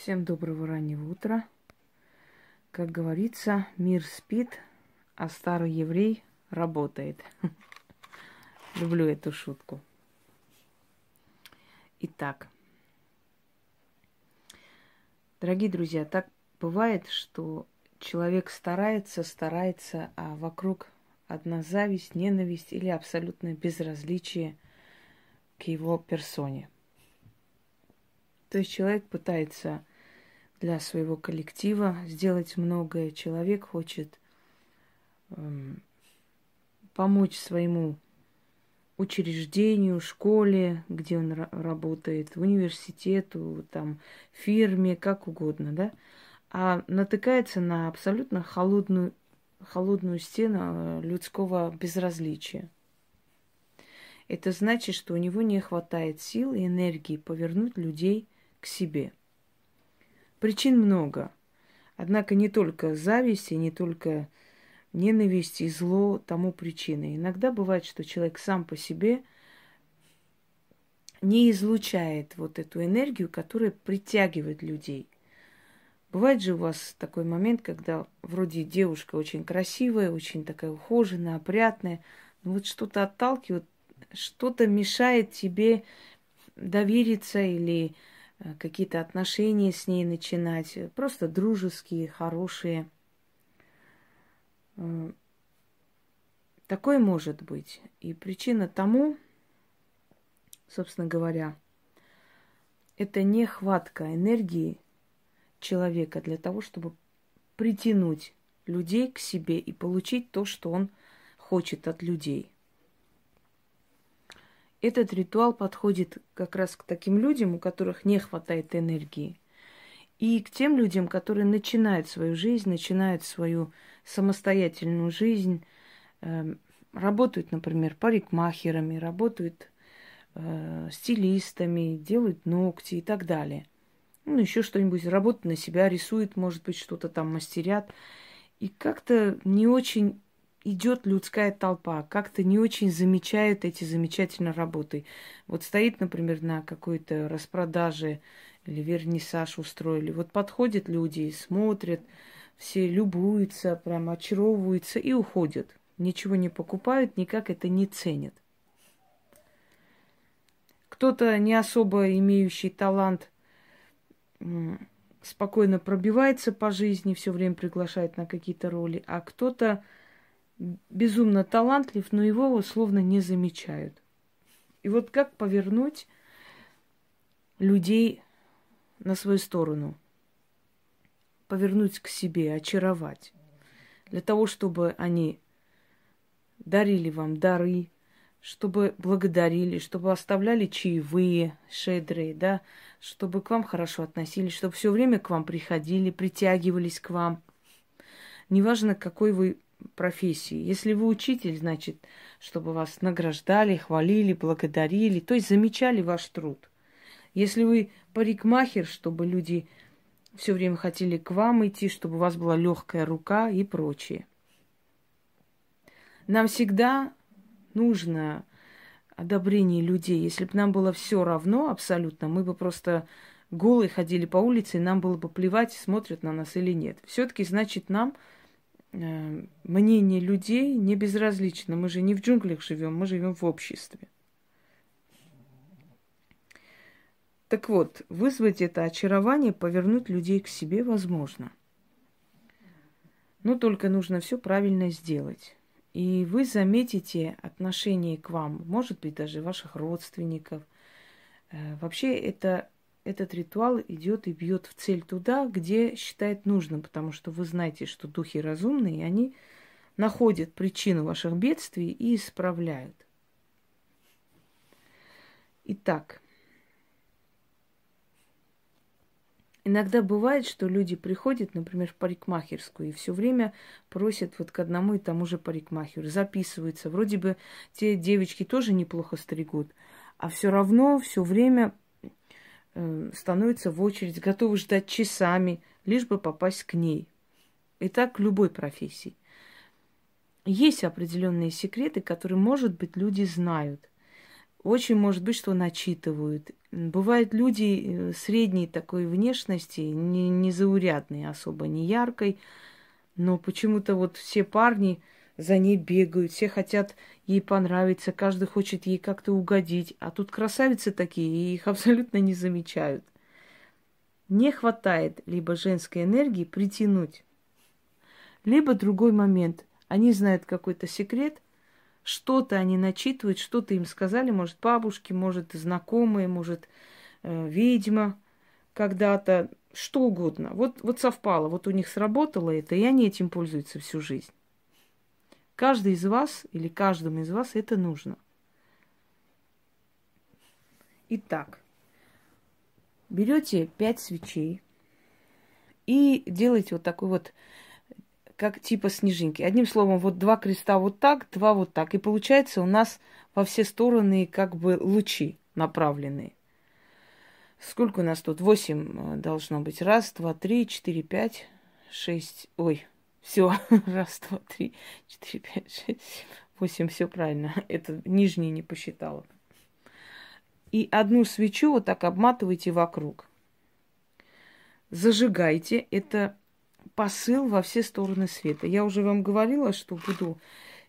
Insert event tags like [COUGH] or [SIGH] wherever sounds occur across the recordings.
Всем доброго раннего утра. Как говорится, мир спит, а старый еврей работает. [LAUGHS] Люблю эту шутку. Итак, дорогие друзья, так бывает, что человек старается, старается, а вокруг одна зависть, ненависть или абсолютное безразличие к его персоне. То есть человек пытается для своего коллектива сделать многое. Человек хочет эм, помочь своему учреждению, школе, где он работает, университету, там, фирме, как угодно, да, а натыкается на абсолютно холодную, холодную стену э, людского безразличия. Это значит, что у него не хватает сил и энергии повернуть людей к себе – Причин много. Однако не только зависть и не только ненависть и зло тому причины. Иногда бывает, что человек сам по себе не излучает вот эту энергию, которая притягивает людей. Бывает же у вас такой момент, когда вроде девушка очень красивая, очень такая ухоженная, опрятная, но вот что-то отталкивает, что-то мешает тебе довериться или какие-то отношения с ней начинать, э, просто дружеские, хорошие. Э, такое может быть. И причина тому, собственно говоря, это нехватка энергии человека для того, чтобы притянуть людей к себе и получить то, что он хочет от людей – этот ритуал подходит как раз к таким людям, у которых не хватает энергии. И к тем людям, которые начинают свою жизнь, начинают свою самостоятельную жизнь, э, работают, например, парикмахерами, работают э, стилистами, делают ногти и так далее. Ну, еще что-нибудь, работают на себя, рисуют, может быть, что-то там мастерят. И как-то не очень идет людская толпа, как-то не очень замечают эти замечательные работы. Вот стоит, например, на какой-то распродаже или вернисаж устроили. Вот подходят люди, смотрят, все любуются, прям очаровываются и уходят. Ничего не покупают, никак это не ценят. Кто-то не особо имеющий талант спокойно пробивается по жизни, все время приглашает на какие-то роли, а кто-то безумно талантлив, но его условно не замечают. И вот как повернуть людей на свою сторону, повернуть к себе, очаровать, для того, чтобы они дарили вам дары, чтобы благодарили, чтобы оставляли чаевые, шедрые, да, чтобы к вам хорошо относились, чтобы все время к вам приходили, притягивались к вам. Неважно, какой вы профессии. Если вы учитель, значит, чтобы вас награждали, хвалили, благодарили, то есть замечали ваш труд. Если вы парикмахер, чтобы люди все время хотели к вам идти, чтобы у вас была легкая рука и прочее. Нам всегда нужно одобрение людей. Если бы нам было все равно абсолютно, мы бы просто голые ходили по улице, и нам было бы плевать, смотрят на нас или нет. Все-таки, значит, нам мнение людей не безразлично. Мы же не в джунглях живем, мы живем в обществе. Так вот, вызвать это очарование, повернуть людей к себе возможно. Но только нужно все правильно сделать. И вы заметите отношение к вам, может быть, даже ваших родственников. Э, вообще это этот ритуал идет и бьет в цель туда, где считает нужным, потому что вы знаете, что духи разумные, и они находят причину ваших бедствий и исправляют. Итак, иногда бывает, что люди приходят, например, в парикмахерскую и все время просят вот к одному и тому же парикмахеру, записываются. Вроде бы те девочки тоже неплохо стригут, а все равно все время становятся в очередь, готовы ждать часами, лишь бы попасть к ней. И так любой профессии. Есть определенные секреты, которые, может быть, люди знают. Очень может быть, что начитывают. Бывают люди э, средней такой внешности, не, не заурядной особо, не яркой, но почему-то вот все парни за ней бегают, все хотят ей понравиться, каждый хочет ей как-то угодить. А тут красавицы такие, и их абсолютно не замечают. Не хватает либо женской энергии притянуть, либо другой момент. Они знают какой-то секрет, что-то они начитывают, что-то им сказали, может, бабушки, может, знакомые, может, э, ведьма когда-то, что угодно. Вот, вот совпало, вот у них сработало это, и они этим пользуются всю жизнь. Каждый из вас или каждому из вас это нужно. Итак, берете пять свечей и делаете вот такой вот, как типа снежинки. Одним словом, вот два креста вот так, два вот так. И получается у нас во все стороны как бы лучи направленные. Сколько у нас тут? Восемь э, должно быть. Раз, два, три, четыре, пять, шесть. Ой, все, [LAUGHS] раз, два, три, четыре, пять, шесть, восемь, все правильно. Это нижний не посчитала. И одну свечу вот так обматывайте вокруг. Зажигайте. Это посыл во все стороны света. Я уже вам говорила, что буду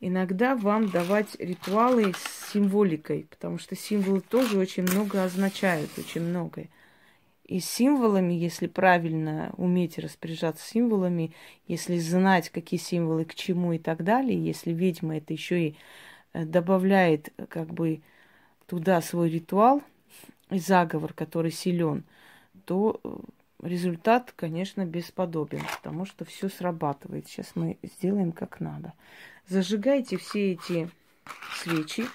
иногда вам давать ритуалы с символикой, потому что символы тоже очень много означают, очень многое. И символами, если правильно уметь распоряжаться символами, если знать, какие символы к чему и так далее, если ведьма это еще и э, добавляет как бы туда свой ритуал и заговор, который силен, то э, результат, конечно, бесподобен, потому что все срабатывает. Сейчас мы сделаем как надо. Зажигайте все эти свечи.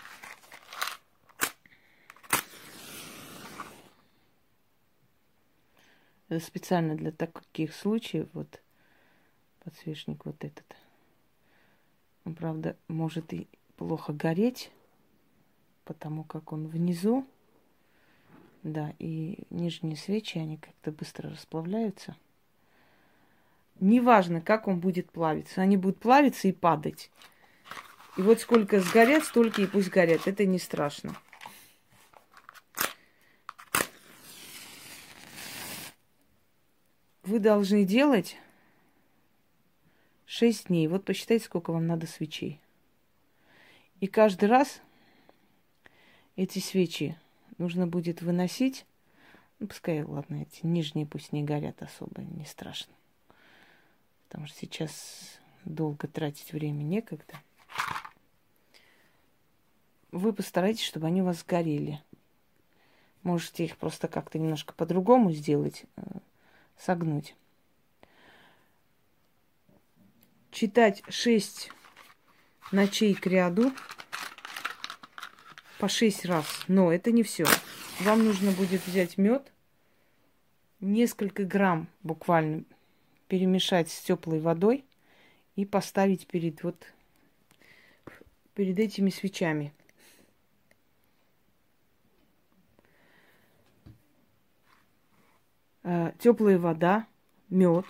Это специально для таких случаев, вот подсвечник вот этот. Он, правда, может и плохо гореть, потому как он внизу. Да, и нижние свечи, они как-то быстро расплавляются. Неважно, как он будет плавиться. Они будут плавиться и падать. И вот сколько сгорят, столько и пусть горят. Это не страшно. Вы должны делать 6 дней. Вот посчитайте, сколько вам надо свечей. И каждый раз эти свечи нужно будет выносить. Ну, пускай, ладно, эти нижние пусть не горят особо, не страшно. Потому что сейчас долго тратить время некогда. Вы постарайтесь, чтобы они у вас сгорели. Можете их просто как-то немножко по-другому сделать, согнуть. Читать шесть ночей к ряду по шесть раз. Но это не все. Вам нужно будет взять мед, несколько грамм буквально перемешать с теплой водой и поставить перед вот перед этими свечами. Теплая вода, мед,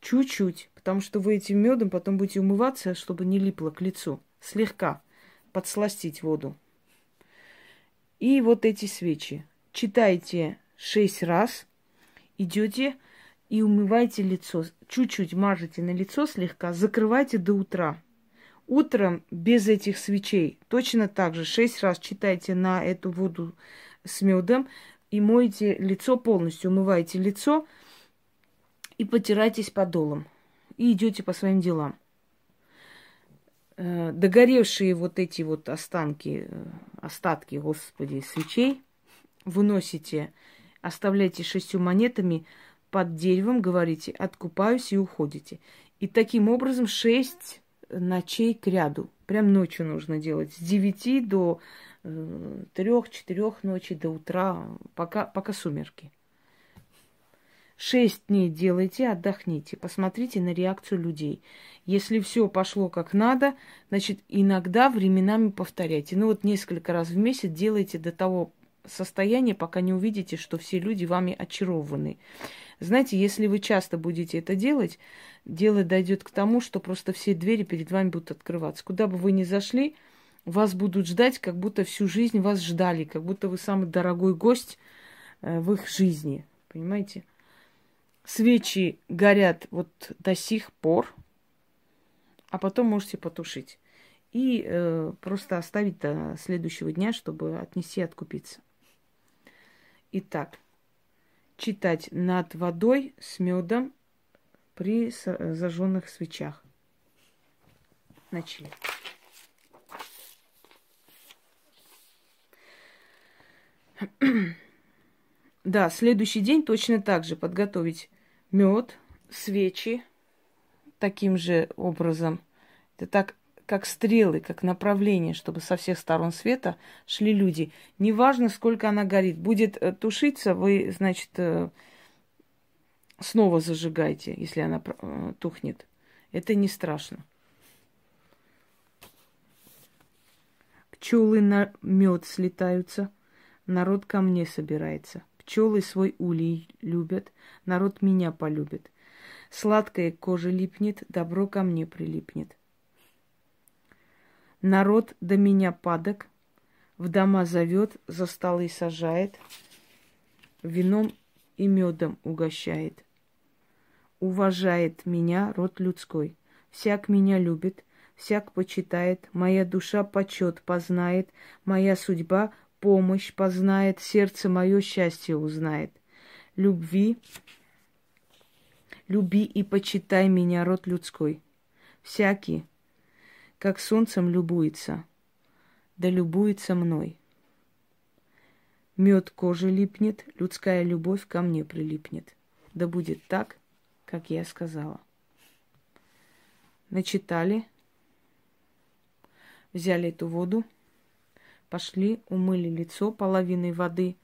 чуть-чуть, потому что вы этим медом потом будете умываться, чтобы не липло к лицу, слегка подсластить воду. И вот эти свечи. Читайте шесть раз, идете и умывайте лицо. Чуть-чуть мажете на лицо слегка, закрывайте до утра. Утром без этих свечей точно так же шесть раз читайте на эту воду с медом, и моете лицо полностью, умываете лицо и потирайтесь подолом. И идете по своим делам. Э, догоревшие вот эти вот останки, э, остатки, господи, свечей выносите, оставляйте шестью монетами под деревом, говорите, откупаюсь и уходите. И таким образом шесть ночей к ряду. Прям ночью нужно делать. С девяти до трех-четырех ночи до утра, пока, пока сумерки. Шесть дней делайте, отдохните, посмотрите на реакцию людей. Если все пошло как надо, значит, иногда временами повторяйте. Ну вот несколько раз в месяц делайте до того состояния, пока не увидите, что все люди вами очарованы. Знаете, если вы часто будете это делать, дело дойдет к тому, что просто все двери перед вами будут открываться. Куда бы вы ни зашли, вас будут ждать, как будто всю жизнь вас ждали, как будто вы самый дорогой гость э, в их жизни. Понимаете? Свечи горят вот до сих пор, а потом можете потушить. И э, просто оставить до следующего дня, чтобы отнести и откупиться. Итак, читать над водой с медом при зажженных свечах. Начали. [CLEARS THROAT] Да, следующий день точно так же подготовить мед, свечи таким же образом. Это так, как стрелы, как направление, чтобы со всех сторон света шли люди. Неважно, сколько она горит. Будет э, тушиться, вы, значит, э, снова зажигайте, если она э, тухнет. Это не страшно. Пчелы на мед слетаются, народ ко мне собирается. Пчелы свой улей любят, народ меня полюбит. Сладкая кожа липнет, добро ко мне прилипнет. Народ до меня падок, в дома зовет, за столы сажает, вином и медом угощает. Уважает меня род людской, всяк меня любит, всяк почитает, моя душа почет познает, моя судьба помощь познает, сердце мое счастье узнает. Любви, люби и почитай меня, род людской. Всякий, как солнцем любуется, да любуется мной. Мед кожи липнет, людская любовь ко мне прилипнет. Да будет так, как я сказала. Начитали, взяли эту воду, пошли, умыли лицо половиной воды,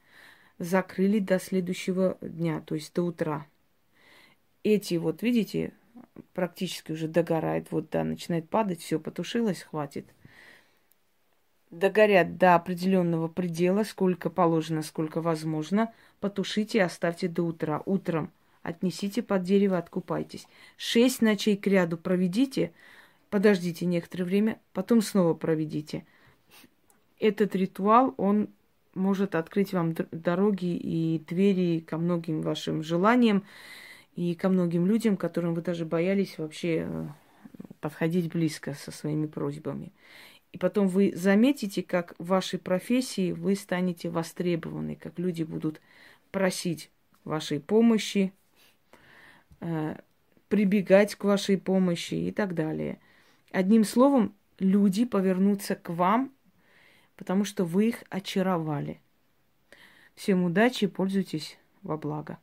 закрыли до следующего дня, то есть до утра. Эти вот, видите, практически уже догорает, вот, да, начинает падать, все, потушилось, хватит. Догорят до определенного предела, сколько положено, сколько возможно, потушите и оставьте до утра. Утром отнесите под дерево, откупайтесь. Шесть ночей к ряду проведите, подождите некоторое время, потом снова проведите. Этот ритуал, он может открыть вам дороги и двери ко многим вашим желаниям и ко многим людям, которым вы даже боялись вообще э, подходить близко со своими просьбами. И потом вы заметите, как в вашей профессии вы станете востребованы, как люди будут просить вашей помощи, э, прибегать к вашей помощи и так далее. Одним словом, люди повернутся к вам, потому что вы их очаровали. Всем удачи, пользуйтесь во благо.